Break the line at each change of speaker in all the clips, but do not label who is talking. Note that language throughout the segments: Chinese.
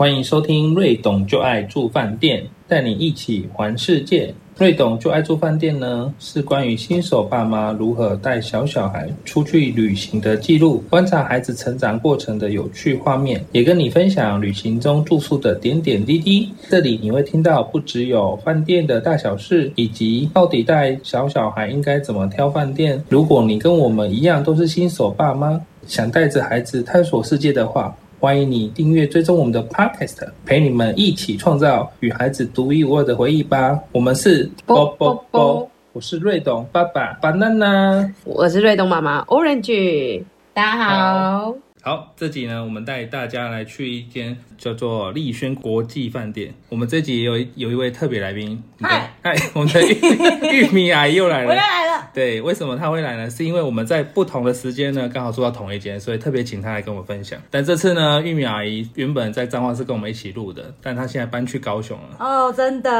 欢迎收听瑞董就爱住饭店，带你一起环世界。瑞董就爱住饭店呢，是关于新手爸妈如何带小小孩出去旅行的记录，观察孩子成长过程的有趣画面，也跟你分享旅行中住宿的点点滴滴。这里你会听到不只有饭店的大小事，以及到底带小小孩应该怎么挑饭店。如果你跟我们一样都是新手爸妈，想带着孩子探索世界的话，欢迎你订阅追踪我们的 Podcast，陪你们一起创造与孩子独一无二的回忆吧。我们是
啵啵啵，
我是瑞董爸爸 Banana。
我是瑞董妈妈 Orange，大家好。
好，这集呢，我们带大家来去一间叫做丽轩国际饭店。我们这集有一有一位特别来宾，
嗨
嗨，我们的玉 玉米阿姨又来了。
我又来了，
对，为什么她会来呢？是因为我们在不同的时间呢，刚好住到同一间，所以特别请她来跟我们分享。但这次呢，玉米阿姨原本在彰化是跟我们一起录的，但她现在搬去高雄了。
哦，真的，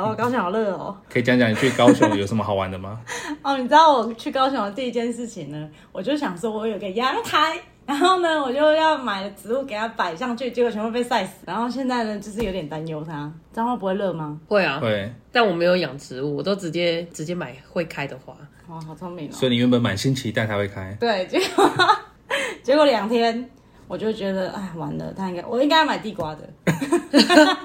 哦，高雄好热哦。
可以讲讲你去高雄有什么好玩的吗？
哦，你知道我去高雄的第一件事情呢，我就想说我有个阳台，然后呢，我就要买的植物给它摆上去，结果全部被晒死。然后现在呢，就是有点担忧它，彰化不会热吗？
会啊，
会，
但我没有养植物，我都直接直接买会开的花。
哇，好聪明哦。
所以你原本满心期待它会开，
对，结果结果两天，我就觉得，哎，完了，他应该，我应该要买地瓜的。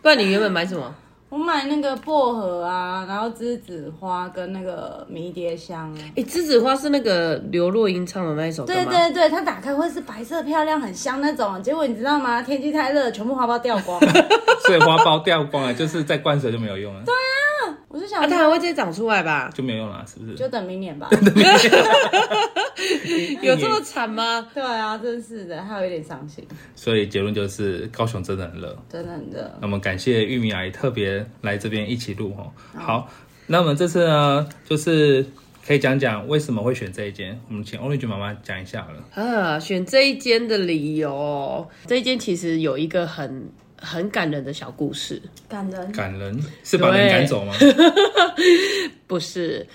不然你原本买什么？
我买那个薄荷啊，然后栀子花跟那个迷迭香啊。
哎，栀子花是那个刘若英唱的那一首歌
对
吗？
对对，它打开会是白色漂亮、很香那种。结果你知道吗？天气太热，全部花苞掉光。
所以花苞掉光了，就是在灌水就没有用了，对，
我就想
啊，它还
说，
会再长出来吧？
就没有用了，是不是？
就等明年吧。
有这么惨吗？
对啊，真是的，还有一点伤心，
所以结论就是高雄真的很热。
真的很热。
那么感谢玉米阿姨特别来这边一起录哦。好，那我们这次呢，就是可以讲讲为什么会选这一间。我们请 Orange 妈妈讲一下好了。
啊，选这一间的理由，这一间其实有一个很很感人的小故事，
感人，
感人是把人赶走吗？
不是？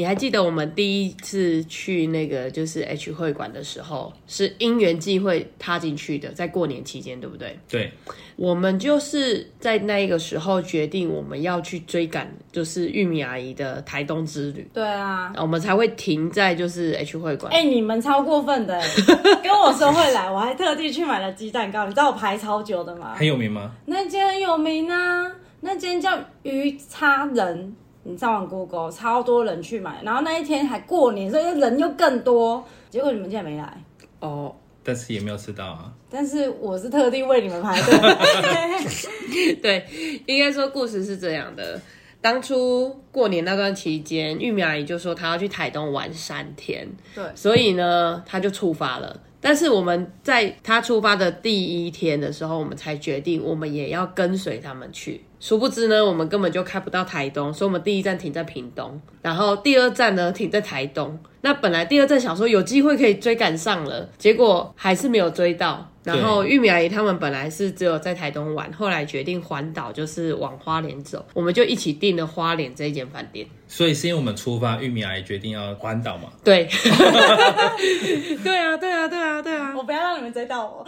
你还记得我们第一次去那个就是 H 会馆的时候，是因缘际会踏进去的，在过年期间，对不对？
对，
我们就是在那一个时候决定我们要去追赶，就是玉米阿姨的台东之旅，
对啊。
我们才会停在就是 H 会馆。
哎、你们超过分的哎！跟我说会来，我还特地去买了鸡蛋糕。你知道我排超久的吗？
很有名吗？
那间很有名啊，那间叫鱼叉人，你上网 Google，超多人去买。然后那一天还过年，所以人又更多。结果你们竟然没来，
哦，
但是也没有吃到啊。
但是我是特地为你们排队。
对，应该说故事是这样的。当初过年那段期间，玉米阿姨就说她要去台东玩三天，
对
所以呢，她就出发了。但是我们在他出发的第一天的时候，我们才决定我们也要跟随他们去。殊不知呢，我们根本就开不到台东，所以我们第一站停在屏东，然后第二站呢停在台东。那本来第二站想说有机会可以追赶上了，结果还是没有追到。然后玉米阿姨他们本来是只有在台东玩，后来决定环岛，就是往花莲走，我们就一起订了花莲这一间饭店。
所以是因为我们出发，玉米阿姨决定要环岛嘛。
对，对啊，对啊，对啊，对啊。
我不要让你们追到我。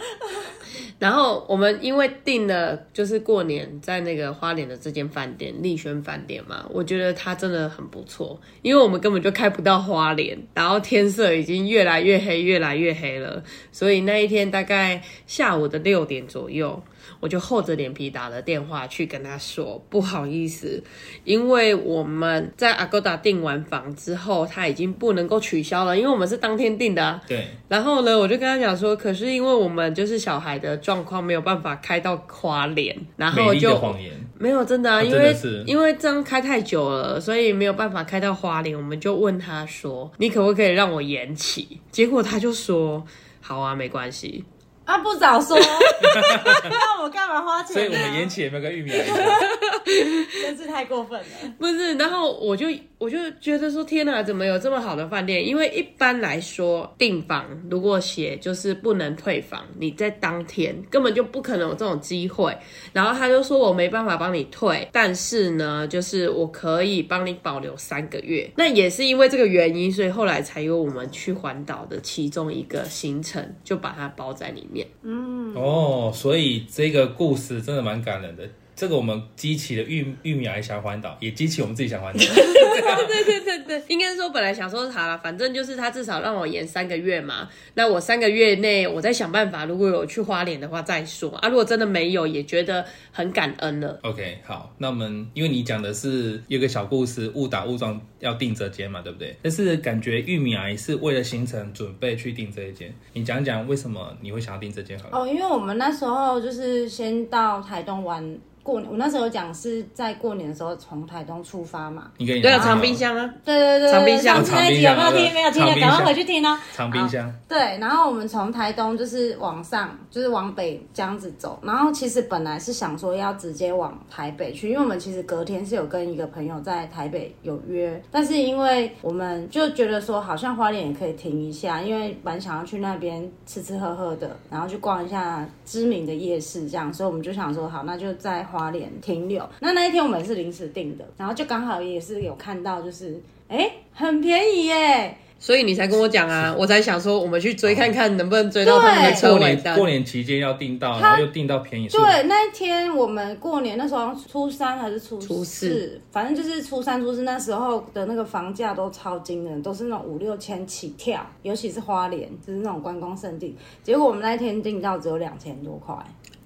然后我们因为订了就是过年在那个花莲的这间饭店丽轩饭店嘛，我觉得它真的很不错，因为我们根本就开不到花莲，然后天色已经越来越黑，越来越黑了，所以那一天大概下午的六点左右。我就厚着脸皮打了电话去跟他说，不好意思，因为我们在 Agoda 订完房之后，他已经不能够取消了，因为我们是当天订的、啊。
对，
然后呢，我就跟他讲说，可是因为我们就是小孩的状况没有办法开到花莲，然后就
的谎言。
没有真的啊，
啊
因为因为这样开太久了，所以没有办法开到花莲。我们就问他说，你可不可以让我延期？结果他就说，好啊，没关系。
啊，不早说，那我干嘛花钱、啊？
所以我们延期也没有跟玉米阿姨讲。
真是太过分了。
不是，然后我就我就觉得说，天哪，怎么有这么好的饭店？因为一般来说，订房如果写就是不能退房，你在当天根本就不可能有这种机会。然后他就说我没办法帮你退，但是呢，就是我可以帮你保留三个月。那也是因为这个原因，所以后来才有我们去环岛的其中一个行程，就把它包在里面。面。
哦，所以这个故事真的蛮感人的。这个我们激起了玉玉米癌想环岛，也激起我们自己想环岛。
对对对对，应该说本来想说好了，反正就是他至少让我延三个月嘛。那我三个月内我再想办法，如果有去花莲的话再说啊。如果真的没有，也觉得很感恩了。
OK，好，那我们因为你讲的是有个小故事，误打误撞要订这间嘛，对不对？但是感觉玉米癌是为了行程准备去订这一间，你讲讲为什么你会想要订这间好了？
哦，因为我们那时候就是先到台东玩过年，我那时候讲是在过年的时候从台东出发嘛。
你可以
对啊，
拿
长冰箱啊，
对对对，
长冰箱
上次那一集有没有听？没有听的，赶快回去听哦。
长冰箱，
对，然后我们从台东就是往上，就是往北这样子走。然后其实本来是想说要直接往台北去，因为我们其实隔天是有跟一个朋友在台北有约，但是因为我们就觉得说好像花莲也可以停一下，因为蛮想要去那边吃吃喝喝的，然后去逛一下知名的夜市这样，所以我们就想说好，那就在花莲停留。那那一天我们是临时订的，然后就刚好也是有看到就是。哎，很便宜耶！
所以你才跟我讲啊，我才想说我们去追看看能不能追到他们的车
过
尾单。
年过年期间要订到，然后又订到便宜，是
对，那一天我们过年那时候初三还是初
初四
反正就是初三、初四那时候的那个房价都超惊人，都是那种五六千起跳，尤其是花莲，就是那种观光胜地。结果我们那一天订到只有两千多块，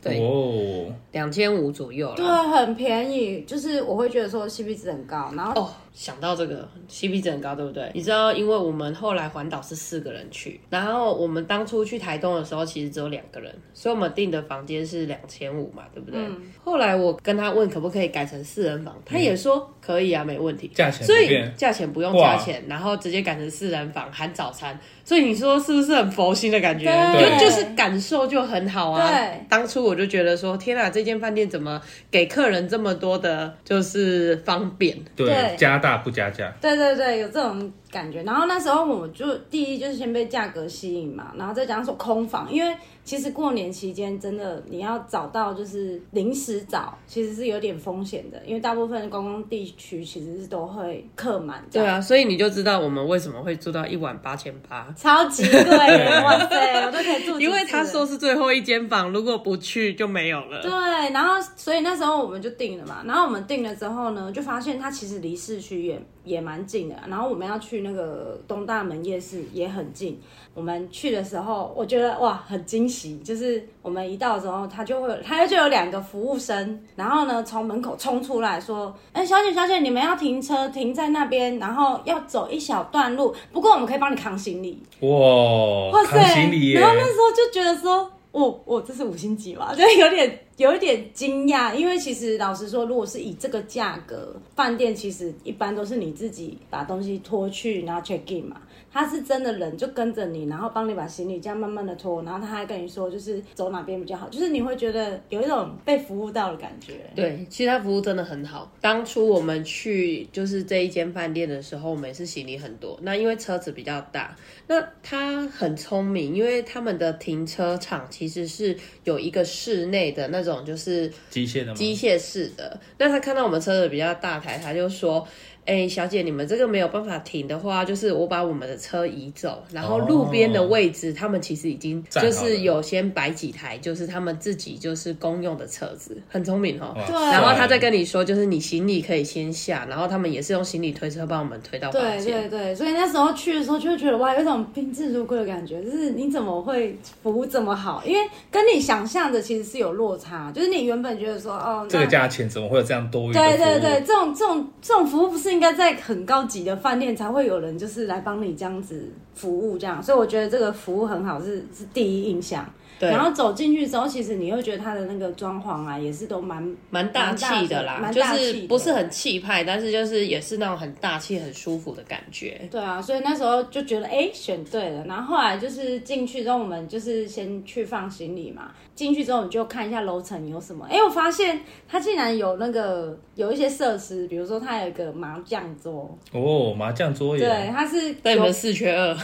对，
哦，
两千五左右
对，很便宜，就是我会觉得说 CP 值很高，然后
哦，想到这个 CP 值很高，对不对？你知道，因为我们后来环岛是四个人去，然后我们当初去台东的时候，其实只有两个人，所以我们订的房间是两千五嘛，对不对？后来我跟他问可不可以改成四人房，他也说可以啊，没问题。
价钱
所以
不变，
价钱不用
哇
加钱，然后直接改成四人房含早餐，所以你说是不是很佛心的感觉？
对
就就是感受就很好啊。
对
当初我就觉得说，天啊，这间饭店怎么给客人这么多的，就是方便？
对
对，
加大大不加价，
对对对，有这种感觉。然后那时候我就第一就是先被价格吸引嘛，然后再加上说空房，因为其实过年期间真的你要找到就是临时找，其实是有点风险的，因为大部分的观光地区其实是都会客满。
对，啊，所以你就知道我们为什么会住到一晚八千八。
超级贵耶，哇塞，我都可以住。
因为他说是最后一间房，如果不去就没有了。
对，然后所以那时候我们就定了嘛，然后我们定了之后呢，就发现它其实离市区也也蛮近的，然后我们要去那个东大门夜市也很近。我们去的时候，我觉得哇很惊喜，就是我们一到之后，他就会他就有两个服务生，然后呢从门口冲出来说：“哎，小姐小姐，你们要停车停在那边，然后要走一小段路，不过我们可以帮你扛行李。”
哇，
哇塞！
扛行李
然，后那时候就觉得说，我我这是五星级嘛，对有点有一点惊讶，因为其实老实说，如果是以这个价格，饭店其实一般都是你自己把东西拖去，然后 check in 嘛。他是真的人就跟着你，然后帮你把行李这样慢慢的拖，然后他还跟你说就是走哪边比较好，就是你会觉得有一种被服务到的感觉。
对，其实他服务真的很好。当初我们去就是这一间饭店的时候，我们也是行李很多。那因为车子比较大，那他很聪明，因为他们的停车场其实是有一个室内的那种，就是
机械的吗？
机械式的。那他看到我们车子比较大台，他就说：“哎、小姐，你们这个没有办法停的话，就是我把我们的车移走，然后路边的位置，他们其实已经就是有先摆几台，就是他们自己就是公用的车子，很聪明
哦。
对
然后他再跟你说，就是你行李可以先下，然后他们也是用行李推车帮我们推到
对。对对，所以那时候去的时候就会觉得哇，有一种宾至如归的感觉，就是你怎么会服务这么好？因为跟你想象的其实是有落差，就是你原本觉得说哦，
这个价钱怎么会有这样多
对对，这种这种这种服务不是应该在很高级的饭店才会有人就是来帮你这样子服务这样，所以我觉得这个服务很好是是第一印象。
对
然后走进去之后，其实你会觉得它的那个装潢啊，也是都蛮
蛮大气的啦，就是不是很气派，但是就是也是那种很大气、很舒服的感觉。
对啊，所以那时候就觉得哎选对了，然后后来就是进去之后，我们就是先去放行李嘛。进去之后，你就看一下楼层有什么。哎，我发现它竟然有那个有一些设施，比如说它有一个麻将桌，
哦，麻将桌也。
对，
耶，
它是
对你们四缺二，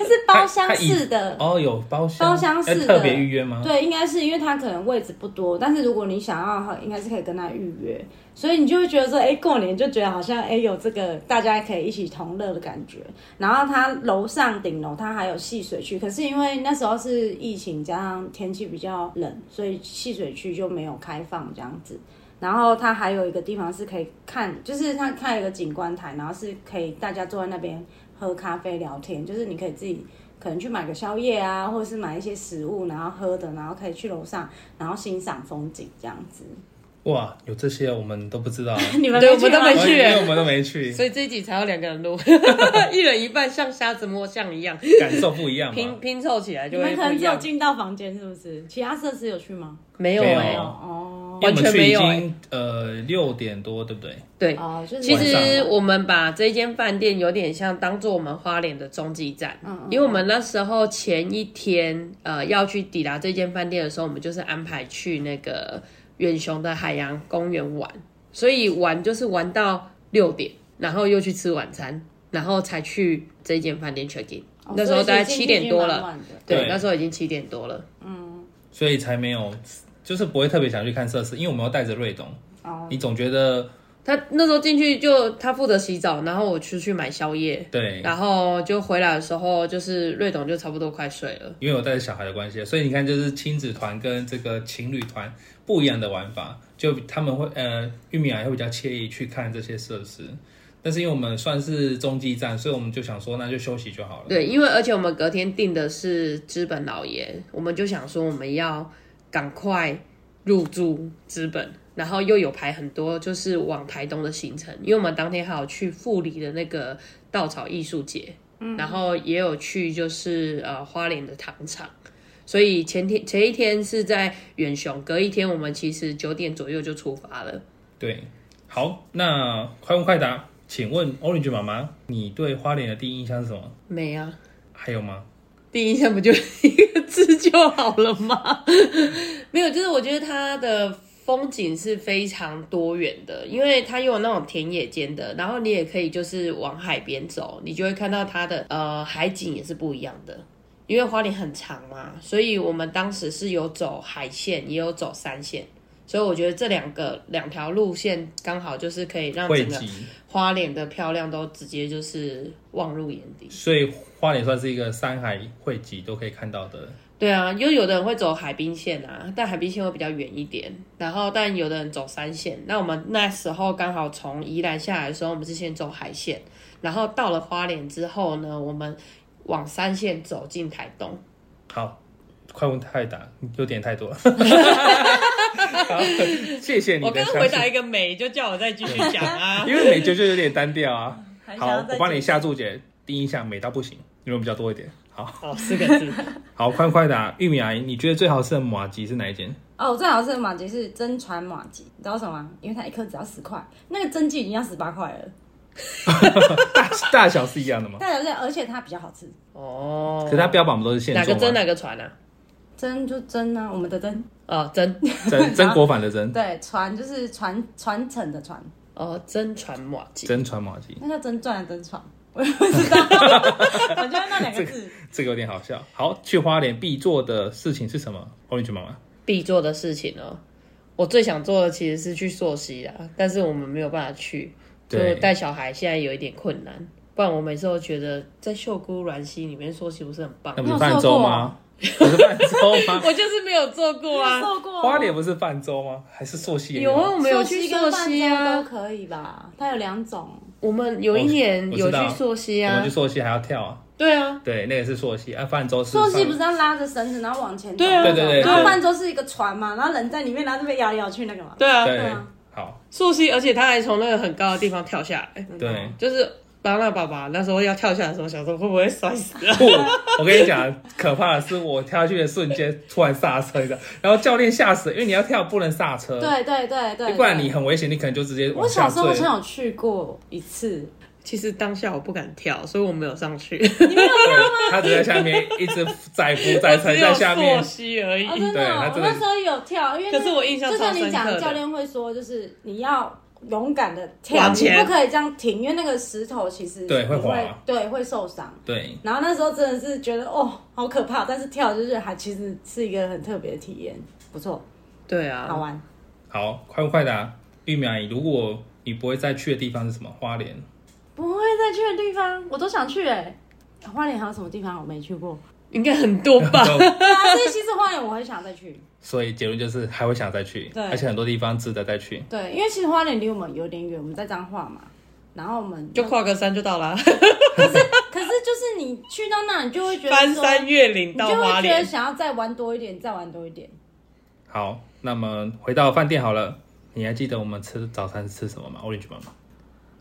它是包厢式的，
哦，有包厢，
包厢式的
要特别预约吗？
对，应该是因为它可能位置不多，但是如果你想要的话，应该是可以跟他预约，所以你就会觉得说，哎，过年就觉得好像哎有这个大家可以一起同乐的感觉。然后它楼上顶楼它还有戏水区，可是因为那时候是疫情加上天气比较冷，所以戏水区就没有开放这样子。然后它还有一个地方是可以看，就是它看一个景观台，然后是可以大家坐在那边喝咖啡聊天，就是你可以自己可能去买个宵夜啊，或者是买一些食物，然后喝的，然后可以去楼上，然后欣赏风景这样子。
哇，有这些我们都不知道，
你们
对我们都没
吗
去
因为我们都没去，
所以这一集才有两个人录，一人一半，像瞎子摸象一样，
感受不一样。
拼拼凑起来
你
就会
们可能只有。进到房间是不是？其他设施有去吗？
没有
没有哎、
哦
完全没有欸。
呃六点多，对不对？
对，
哦，就是
其实我们把这间饭店有点像当做我们花莲的中继站，因为我们那时候前一天呃要去抵达这间饭店的时候，我们就是安排去那个远雄的海洋公园玩，所以玩就是玩到六点，然后又去吃晚餐，然后才去这间饭店 check in。
哦
那时候大概七点多了，对那时候已经七点多了。嗯。
所以才没有，就是不会特别想去看设施，因为我们要带着瑞董，
哦
你总觉得
他那时候进去就他负责洗澡，然后我出去买宵夜，
对，
然后就回来的时候，就是瑞董就差不多快睡了。
因为我带着小孩的关系，所以你看，就是亲子团跟这个情侣团不一样的玩法，就他们会呃，玉米还会比较惬意去看这些设施。但是因为我们算是中继站，所以我们就想说，那就休息就好了。
对，因为而且我们隔天订的是资本老爷，我们就想说我们要赶快入住资本，然后又有排很多就是往台东的行程，因为我们当天还有去富里的那个稻草艺术节，然后也有去就是呃花莲的糖厂。所以前天前一天是在远雄，隔一天我们其实九点左右就出发了。
对，好，那快问快答，请问 Orange 妈妈，你对花莲的第一印象是什么？
美啊，
还有吗？
第一印象不就是一个字就好了吗？没有，就是我觉得它的风景是非常多元的，因为它有那种田野间的，然后你也可以就是往海边走，你就会看到它的呃海景也是不一样的。因为花莲很长嘛，所以我们当时是有走海线，也有走山线，所以我觉得这两个两条路线刚好就是可以让整个，花莲的漂亮都直接就是望入眼底。
所以花莲算是一个山海汇集都可以看到的。
对啊，因为有的人会走海滨线啊，但海滨线会比较远一点。然后，但有的人走山线。那我们那时候刚好从宜兰下来的时候，我们是先走海线，然后到了花莲之后呢，我们往山线走进台东。
好，快问太答，有点太多了。好，谢谢你
我刚刚回答一个美，就叫我再继续讲啊。
因为美就就有点单调啊。好我帮你下注解，第一印象美到不行，你们比较多一点。好
哦，四个字。
好，快快答，玉米阿姨，你觉得最好吃的马吉是哪一间？
哦，最好吃的马吉是真传马吉，你知道什么吗？因为它一颗只要十块，那个真鸡已经要十八块了，
大 大小是一样的吗？
大小是而且它比较好吃。
哦，
可是它标榜不都是现做
哪个真？哪个传啊？
真就真啊，我们的真，
哦，真
真真国版的真，
对，传就是传传承的传，
哦，真传马吉。
真传马吉，
那叫真传的真传，我也不知道，我觉得那两个字。
这个有点好笑。好，去花莲必做的事情是什么？Orange 妈妈，
必做的事情哦。我最想做的其实是去溯溪啦，但是我们没有办法去，就
对
带小孩现在有一点困难。不然我每次都觉得在秀姑峦溪里面溯溪不是很棒
那，不是泛舟吗？不是泛舟吗？
我就是没有做过啊。
花莲不是泛舟吗？还是溯溪
有啊，我们有去溯溪
啊都
啊。
可以吧？它有两种，
我们有一年有去溯溪啊
我们去。溯溪还要跳啊。
对啊，
对，那个是溯溪，啊，泛舟
溯溪不是要拉着绳子然后往前走？
对啊
对对对
然后泛舟是一个船嘛，然后人在里面，然后这边摇来摇去那个嘛。
对啊，
对
啊，
好，
溯溪，而且他还从那个很高的地方跳下来，
对。
就是巴纳爸爸那时候要跳下来的时候，想说会不会摔死啊？
不，我跟你讲，可怕的是我跳下去的瞬间突然刹车的，然后教练吓死，因为你要跳不能刹车，
对对对对，
不然你很危险，你可能就直接
我小时候好。像有去过一次，
其实当下我不敢跳，所以我没有上去，
你没有跳吗，他只在下面一直载浮载沉在下面
溯，溪而已。
哦，真的哦，
对他真的
我那时候有跳，因为
可是我印象
就像
超深刻
你讲，教练会说，就是你要勇敢的跳，你
往前
不可以这样停，因为那个石头其实
对会
你
滑
对，会受伤。
对，
然后那时候真的是觉得哦，好可怕，但是跳就是还其实是一个很特别的体验，不错，
对啊，
好玩。
好，快不快答？玉米阿姨，如果你不会再去的地方是什么？花莲。
不会再去的地方，我都想去哎、花莲还有什么地方我没去过？
应该很多吧？
都
对啊，所以其实花莲我很想再去。
所以结论就是还会想再去，
对
而且很多地方值得再去。
对，因为其实花莲离我们有点远，我们在彰化嘛，然后我们
就跨个山就到了，
可是就是你去到那，你就会觉得说
翻山越岭
你
到
就会觉得
莲。
想要再玩多一点，再玩多一点。
好，那么回到饭店好了，你还记得我们吃早餐是吃什么吗？Orange 妈妈，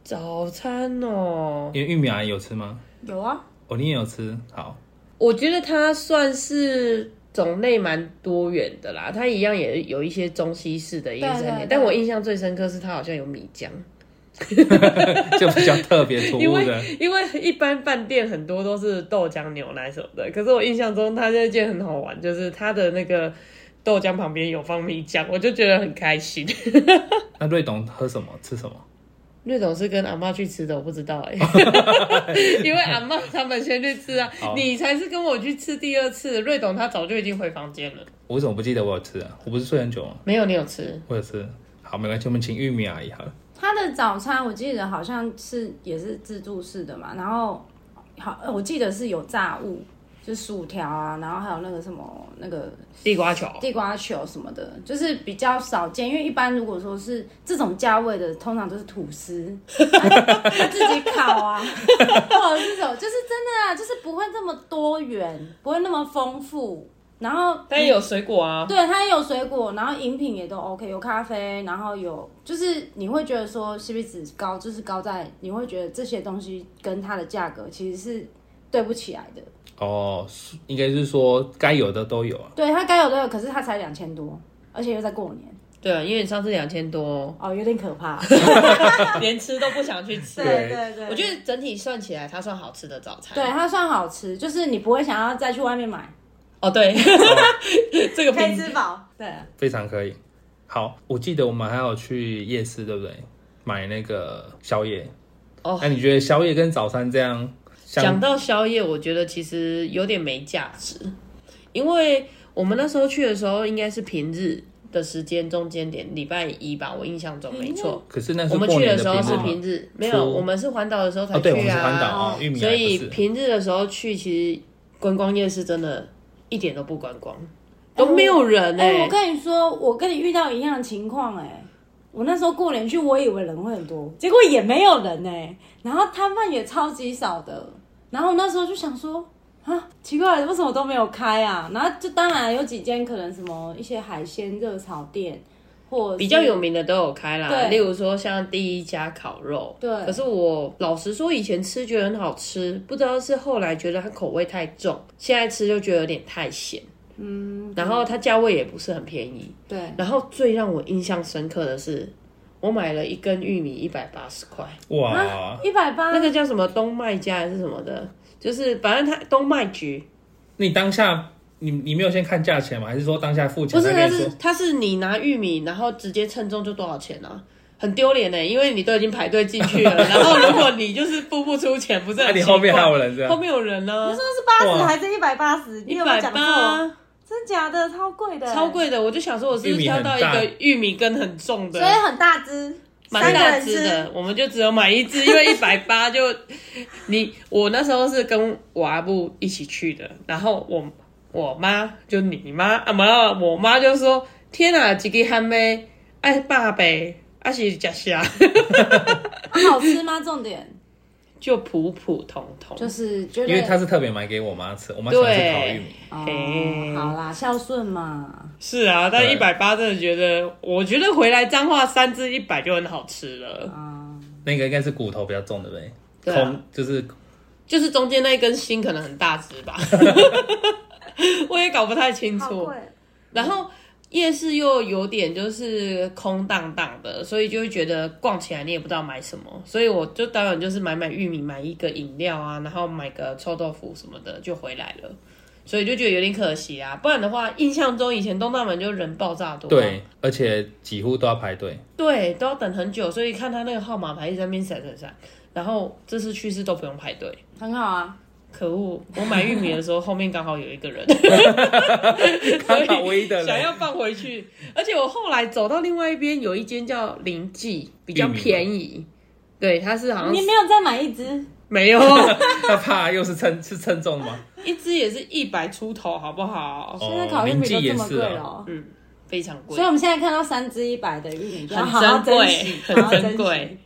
早餐哦，
因为玉米阿姨有吃吗？
有啊，
哦，你也有吃。好，
我觉得它算是种类蛮多元的啦，它一样也有一些中西式的饮食
对对对
但我印象最深刻是它好像有米浆，
就比较特别突
因为
兀的。
因为一般饭店很多都是豆浆牛奶什么的，可是我印象中它那件很好玩，就是它的那个豆浆旁边有放米浆，我就觉得很开心。
那瑞董喝什么？吃什么？
略总是跟阿妈去吃的，我不知道哎、因为阿妈他们先去吃啊，你才是跟我去吃第二次。瑞董他早就已经回房间了，
我为什么不记得我有吃啊？我不是睡很久吗？
没有你有吃？
我有吃。好，没关系，我们请玉米阿姨好了。
他的早餐我记得好像是也是自助式的嘛，然后好，呃我记得是有炸物，就是薯条啊，然后还有那个什么那个
地瓜球，
地瓜球什么的，就是比较少见。因为一般如果说是这种价位的，通常都是吐司，他自己烤啊，或者是什么，就是真的啊，就是不会这么多元，不会那么丰富。然后
它也有水果啊。
对，它也有水果，然后饮品也都 OK，有咖啡，然后有就是你会觉得说 CP 值高，就是高在你会觉得这些东西跟它的价格其实是对不起来的。
哦，是应该是说该有的都有啊。
对，它该有都有，可是它才两千多，而且又在过年，
对啊，因为你上次两千多，
哦，有点可怕。
连吃都不想去吃。
对对对，
我觉得整体算起来，它算好吃的早餐。
对它算好吃，就是你不会想要再去外面买，
哦，对，这个
可以
评
吃饱。对，
非常可以。好，我记得我们还有去夜市，对不对？买那个宵夜。
哦
那你觉得宵夜跟早餐这样
讲？到宵夜，我觉得其实有点没价值，因为我们那时候去的时候应该是平日的时间中间点，礼拜一吧，我印象中没错。
可是那是
我们去的时候是
平日，
没有，我们是环岛的时候才去啊。
哦，
所以。平日的时候去，其实观光夜市真的一点都不观光，都没有人
哎、
哎、
我跟你说，我跟你遇到一样的情况哎、我那时候过年去，我以为人会很多，结果也没有人哎、然后摊贩也超级少的，然后那时候就想说。啊，奇怪，为什么都没有开啊？然后就当然有几间可能什么一些海鲜热炒店，或
比较有名的都有开啦，例如说像第一家烤肉。
对
可是我老实说，以前吃觉得很好吃，不知道是后来觉得它口味太重，现在吃就觉得有点太咸。嗯，然后它价位也不是很便宜。
对，
然后最让我印象深刻的是，我买了一根玉米一百八十块，
哇，
一百八
那个叫什么东麦家还是什么的，就是反正它东麦局
你当下你你没有先看价钱吗？还是说当下付钱
不是，它是
才跟你说？
它是你拿玉米，然后直接称重就多少钱啊？很丢脸呢，因为你都已经排队进去了，然后如果你就是付不出钱，不是
那你后面还有人这样？
后面有人呢
你说，是八十
哇
还是一百八十？你
一百
有没有讲错？
八，
真假的，超贵的，欸
超。贵的，我就想说，我是不是挑到一个玉米根很重的
所以，很大只，
蛮大。只的，我们就只有买一只，因为一百八就你我那时候是跟我阿布一起去的，然后我我妈就你妈啊没有，我妈就说：天啊，这个还没爱爸呗，还是假虾，
啊好吃吗？重点
就普普通通，
就是觉得，
因为他是特别买给我妈吃，我妈喜欢吃烤玉米。
哦
嘿
好啦，孝顺嘛。
是啊，但一百八真的觉得，我觉得回来彰化三只一百就很好吃了，
嗯，
那个应该是骨头比较重，的呗对？
啊
空就是
就是中间那一根心可能很大只吧，我也搞不太清楚。然后夜市又有点就是空荡荡的，所以就会觉得逛起来你也不知道买什么，所以我就当然就是买买玉米，买一个饮料啊，然后买个臭豆腐什么的就回来了。所以就觉得有点可惜啊。不然的话，印象中以前东大门就人爆炸多、啊，
对，而且几乎都要排队。
对，都要等很久，所以看他那个号码牌一直在那边闪闪闪。然后这次去是都不用排队，
很好啊。
可恶！我买玉米的时候后面刚好有一个人，
刚好唯一的人
想要放回去。而且我后来走到另外一边，有一间叫林记，比较便宜。对，它是好像
你没有再买一只，
没有
他怕又是称是称重吗？
一只也是一百出头，好不好？
哦
现在烤玉米都这么贵了。
嗯，非常贵
所以，我们现在看到三只一百的玉米，就
很珍贵，很
珍
贵。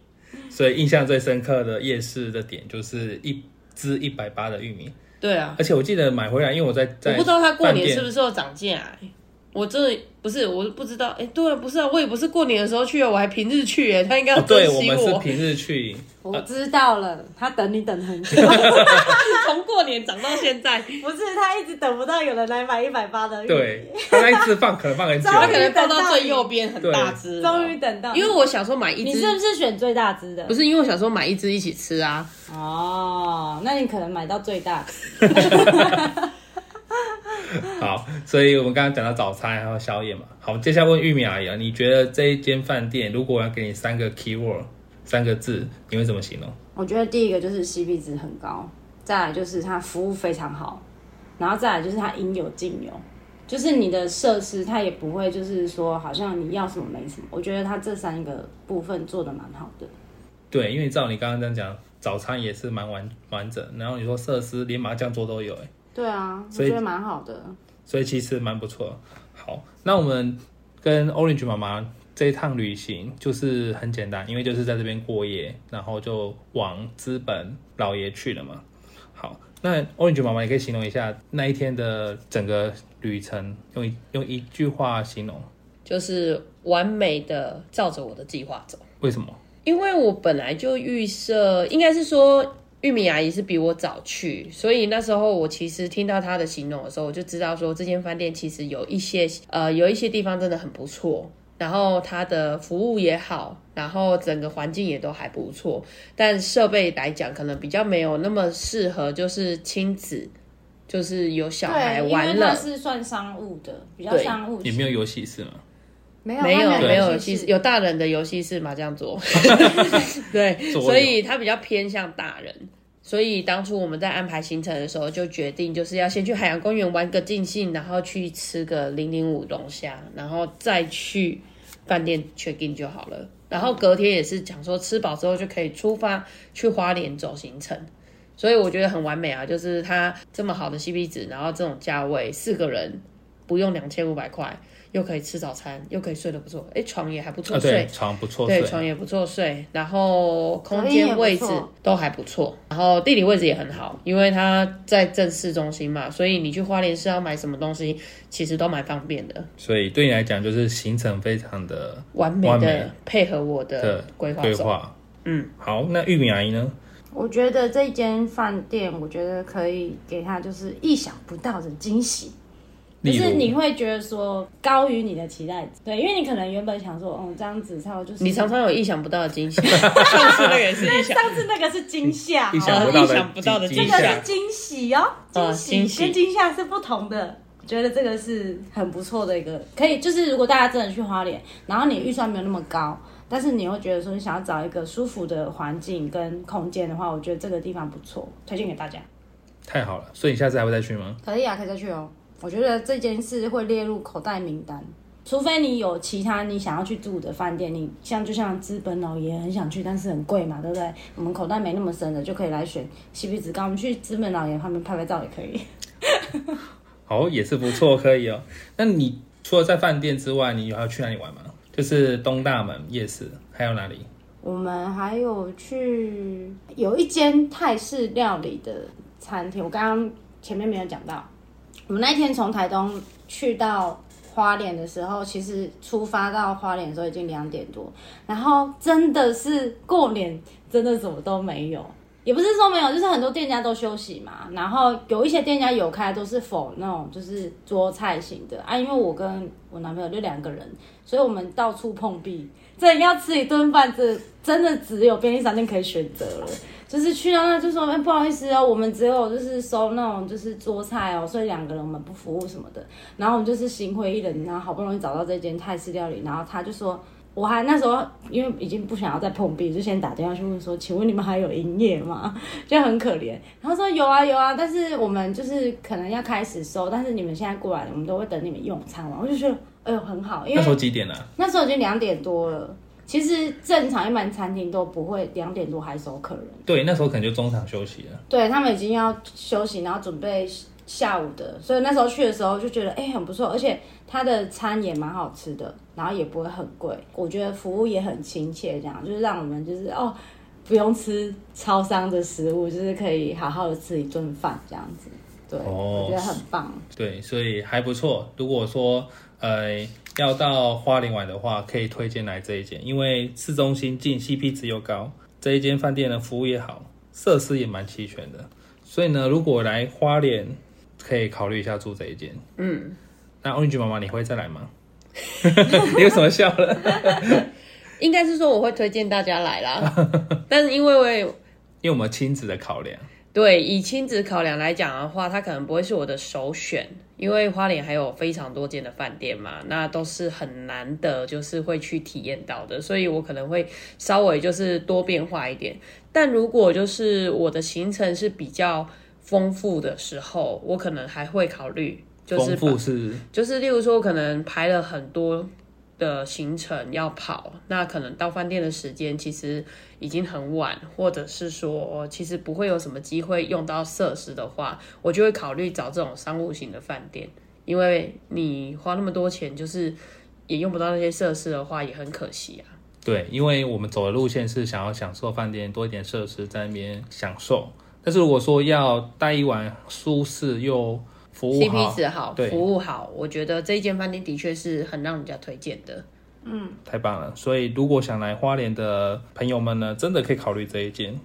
所以印象最深刻的夜市的点就是一只一百八的玉米，
对啊，
而且我记得买回来，因为我在在
我不知道它过年是不是有涨价、欸。我真的不是，我不知道。哎、对啊，不是啊，我也不是过年的时候去啊，我还平日去、哎，他应该要
哦，对我
珍惜
们是平日去，
我知道了，他等你等很久，
从过年涨到现在，
不是他一直等不到有人来买一百八的，
对，他那一只放可能放很久，
他可能放到最右边很大只，
终于等到，
因为我小时候买一只，
你是不是选最大只的？
不是因为我小时候买一只一起吃啊？
哦，那你可能买到最大只。
好，所以我们刚刚讲到早餐还有宵夜嘛。好，接下来问玉米阿姨啊，你觉得这一间饭店如果我要给你三个 keyword，三个字，你会怎么形容？
我觉得第一个就是 CP 值很高，再来就是它服务非常好，然后再来就是它应有尽有，就是你的设施它也不会就是说好像你要什么没什么。我觉得它这三个部分做的蛮好的。
对，因为照你刚刚这样讲，早餐也是蛮完完整，然后你说设施连麻将桌都有，哎，
对啊，我
所以
觉得蛮好的。
所以其实蛮不错。好，那我们跟 Orange 妈妈这一趟旅行就是很简单，因为就是在这边过夜，然后就往资本老爷去了嘛。好，那 Orange 妈妈，也可以形容一下那一天的整个旅程，用一用一句话形容，
就是完美的照着我的计划走。
为什么？
因为我本来就预设，应该是说玉米阿姨是比我早去，所以那时候我其实听到她的形容的时候，我就知道说这间饭店其实有一些呃有一些地方真的很不错，然后它的服务也好，然后整个环境也都还不错，但设备来讲可能比较没有那么适合，就是亲子，就是有小孩
对，因为
玩乐
它。是算商务的，比较商务型。
也没有游戏室嘛？
没有
没有
它
没有游
游戏室，
有大人的游戏是麻将桌，对，所以它比较偏向大人。所以当初我们在安排行程的时候，就决定就是要先去海洋公园玩个尽兴，然后去吃个零零五龙虾，然后再去饭店 check in 就好了。然后隔天也是讲说吃饱之后就可以出发去花莲走行程。所以我觉得很完美啊，就是它这么好的 CP 值，然后这种价位，四个人不用两千五百块，又可以吃早餐，又可以睡得不错，哎，床也还不错
啊，
睡，
对，床不错
对，床也不错睡，然后空间位置都还不错，然后地理位置也很好，因为它在正市中心嘛，所以你去花莲市要买什么东西，其实都蛮方便的，
所以对你来讲就是行程非常的
完美的配合我的
的
规划。
规划。
嗯，
好，那玉米阿姨呢？
我觉得这间饭店，我觉得可以给他就是意想不到的惊喜。就是你会觉得说高于你的期待值，对，因为你可能原本想说，哦，这样子差不多就是
你常常有意想不到的惊喜，上次那个也是意想，
上次那个是惊吓，
意想不到的
意想不到的
惊
这个是惊喜哦，惊
嗯
喜跟惊吓是不同的。我觉得这个是很不错的一个，可以就是如果大家真的去花莲，然后你预算没有那么高，但是你又觉得说你想要找一个舒服的环境跟空间的话，我觉得这个地方不错，推荐给大家。
太好了，所以你下次还会再去吗？
可以啊，可以再去哦。我觉得这件事会列入口袋名单，除非你有其他你想要去住的饭店，你像就像资本老爷很想去，但是很贵嘛，对不对？我们口袋没那么深的，就可以来选 CP 值高。我们去资本老爷旁边拍拍照也可以。
好，也是不错，可以哦。那你除了在饭店之外，你还要去哪里玩吗？就是东大门夜市，还有哪里？
我们还有去有一间泰式料理的餐厅，我刚刚前面没有讲到。我们那天从台东去到花莲的时候，其实出发到花莲的时候已经两点多，然后真的是过年，真的什么都没有。也不是说没有，就是很多店家都休息嘛，然后有一些店家有开，都是否那种就是桌菜型的啊。因为我跟我男朋友就两个人，所以我们到处碰壁，真的要吃一顿饭，这真的只有便利商店可以选择了。就是去到那就说，哎、不好意思哦，我们只有就是收那种就是桌菜哦，所以两个人我们不服务什么的。然后我们就是心灰意冷，然后好不容易找到这间泰式料理，然后他就说。我还那时候因为已经不想要再碰壁，就先打电话去问说，请问你们还有营业吗？就很可怜。然后说有啊有啊，但是我们就是可能要开始收，但是你们现在过来了，我们都会等你们用餐完。我就觉得，哎呦很好，因为
那时候几点啊？
那时候已经两点多了。其实正常一般餐厅都不会两点多还收客人，
对，那时候可能就中场休息了。
对他们已经要休息，然后准备下午的，所以那时候去的时候就觉得哎、很不错，而且他的餐也蛮好吃的，然后也不会很贵，我觉得服务也很亲切，这样就是让我们就是哦不用吃超商的食物，就是可以好好的吃一顿饭这样子，对，
哦
我觉得很棒。
对，所以还不错。如果说呃要到花莲玩的话，可以推荐来这一间，因为市中心近，CP 值又高。这一间饭店的服务也好，设施也蛮齐全的。所以呢，如果来花莲，可以考虑一下住这一间。
嗯，
那 Orange 妈妈，你会再来吗？你为什么笑了？
应该是说我会推荐大家来啦，但是因为我也
因为我们亲子的考量。
对以亲子考量来讲的话，它可能不会是我的首选，因为花莲还有非常多间的饭店嘛，那都是很难的，就是会去体验到的，所以我可能会稍微就是多变化一点。但如果就是我的行程是比较丰富的时候，我可能还会考虑，就是
丰富是
就是例如说，可能排了很多的行程要跑，那可能到饭店的时间其实已经很晚，或者是说其实不会有什么机会用到设施的话，我就会考虑找这种商务型的饭店，因为你花那么多钱，就是也用不到那些设施的话，也很可惜啊。
对，因为我们走的路线是想要享受饭店多一点设施在那边享受，但是如果说要待一晚舒适又服务好
CP 值好，
对
服务好，我觉得这一间饭店的确是很让人家推荐的。
嗯太棒了！所以如果想来花莲的朋友们呢，真的可以考虑这一间。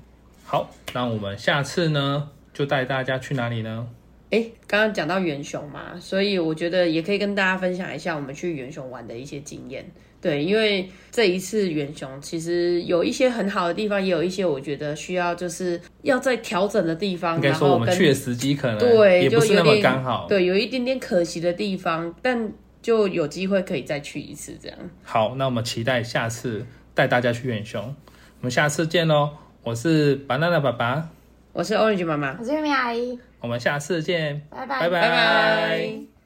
好，那我们下次呢就带大家去哪里呢？
哎，刚刚讲到元雄嘛，所以我觉得也可以跟大家分享一下我们去元雄玩的一些经验。对，因为这一次远雄其实有一些很好的地方，也有一些我觉得需要就是要再调整的地方。
应该
然后
我们去的时机可能
对，
也不是那么刚好。
对，有一点点可惜的地方，但就有机会可以再去一次这样。
好，那我们期待下次带大家去远雄。我们下次见喽！我是 banana 爸爸，
我是 Orange 妈妈，
我是玉米阿姨，
我们下次见，
拜拜
拜
拜拜